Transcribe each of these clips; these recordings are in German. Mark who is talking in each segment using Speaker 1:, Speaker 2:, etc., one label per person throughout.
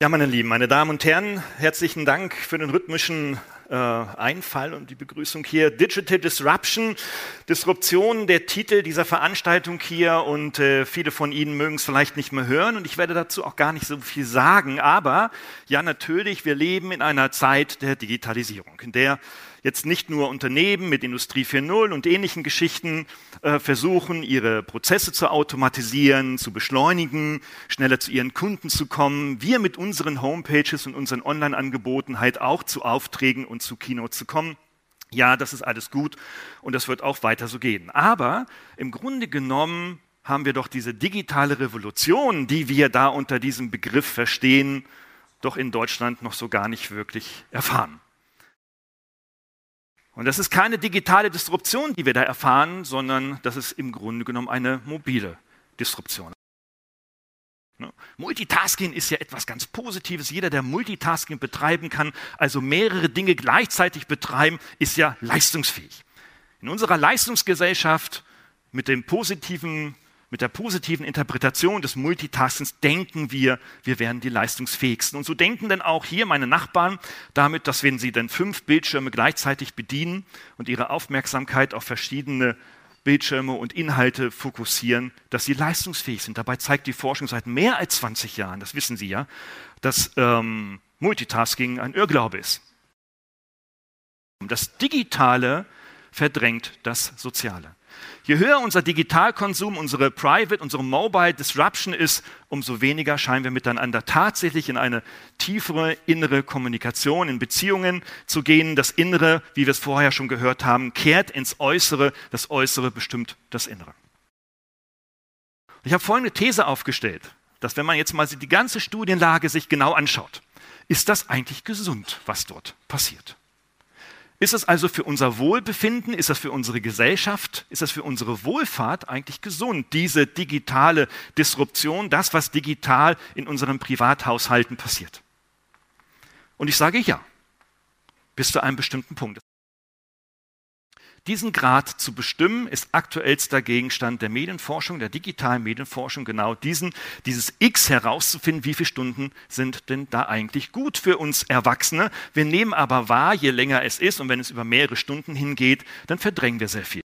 Speaker 1: Ja, meine Lieben, meine Damen und Herren, herzlichen Dank für den rhythmischen äh, Einfall und die Begrüßung hier. Digital Disruption, Disruption, der Titel dieser Veranstaltung hier und äh, viele von Ihnen mögen es vielleicht nicht mehr hören und ich werde dazu auch gar nicht so viel sagen, aber ja, natürlich, wir leben in einer Zeit der Digitalisierung, in der jetzt nicht nur Unternehmen mit Industrie 4.0 und ähnlichen Geschichten äh, versuchen, ihre Prozesse zu automatisieren, zu beschleunigen, schneller zu ihren Kunden zu kommen. Wir mit unseren Homepages und unseren Online-Angeboten halt auch zu Aufträgen und zu Keynote zu kommen. Ja, das ist alles gut und das wird auch weiter so gehen. Aber im Grunde genommen haben wir doch diese digitale Revolution, die wir da unter diesem Begriff verstehen, doch in Deutschland noch so gar nicht wirklich erfahren. Und das ist keine digitale Disruption, die wir da erfahren, sondern das ist im Grunde genommen eine mobile Disruption. Ne? Multitasking ist ja etwas ganz Positives. Jeder, der Multitasking betreiben kann, also mehrere Dinge gleichzeitig betreiben, ist ja leistungsfähig. In unserer Leistungsgesellschaft mit dem positiven mit der positiven Interpretation des Multitaskings denken wir, wir wären die leistungsfähigsten. Und so denken denn auch hier meine Nachbarn damit, dass wenn sie dann fünf Bildschirme gleichzeitig bedienen und ihre Aufmerksamkeit auf verschiedene Bildschirme und Inhalte fokussieren, dass sie leistungsfähig sind. Dabei zeigt die Forschung seit mehr als 20 Jahren, das wissen Sie ja, dass ähm, Multitasking ein Irrglaube ist. Das Digitale verdrängt das Soziale. Je höher unser Digitalkonsum, unsere Private, unsere Mobile Disruption ist, umso weniger scheinen wir miteinander tatsächlich in eine tiefere innere Kommunikation, in Beziehungen zu gehen. Das Innere, wie wir es vorher schon gehört haben, kehrt ins Äußere, das Äußere bestimmt das Innere. Ich habe folgende These aufgestellt, dass wenn man jetzt mal die ganze Studienlage sich genau anschaut, ist das eigentlich gesund, was dort passiert. Ist es also für unser Wohlbefinden, ist das für unsere Gesellschaft, ist das für unsere Wohlfahrt eigentlich gesund, diese digitale Disruption, das, was digital in unseren Privathaushalten passiert? Und ich sage ja, bis zu einem bestimmten Punkt. Diesen Grad zu bestimmen, ist aktuellster Gegenstand der Medienforschung, der digitalen Medienforschung, genau diesen, dieses X herauszufinden, wie viele Stunden sind denn da eigentlich gut für uns Erwachsene. Wir nehmen aber wahr, je länger es ist und wenn es über mehrere Stunden hingeht, dann verdrängen wir sehr viel.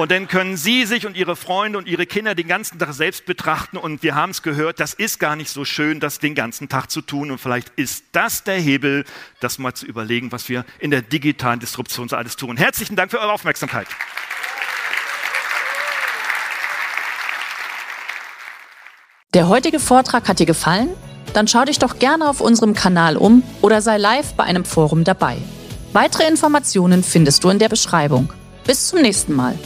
Speaker 1: Und dann können Sie sich und Ihre Freunde und Ihre Kinder den ganzen Tag selbst betrachten. Und wir haben es gehört, das ist gar nicht so schön, das den ganzen Tag zu tun. Und vielleicht ist das der Hebel, das mal zu überlegen, was wir in der digitalen Disruption so alles tun. Herzlichen Dank für eure Aufmerksamkeit.
Speaker 2: Der heutige Vortrag hat dir gefallen? Dann schau dich doch gerne auf unserem Kanal um oder sei live bei einem Forum dabei. Weitere Informationen findest du in der Beschreibung. Bis zum nächsten Mal.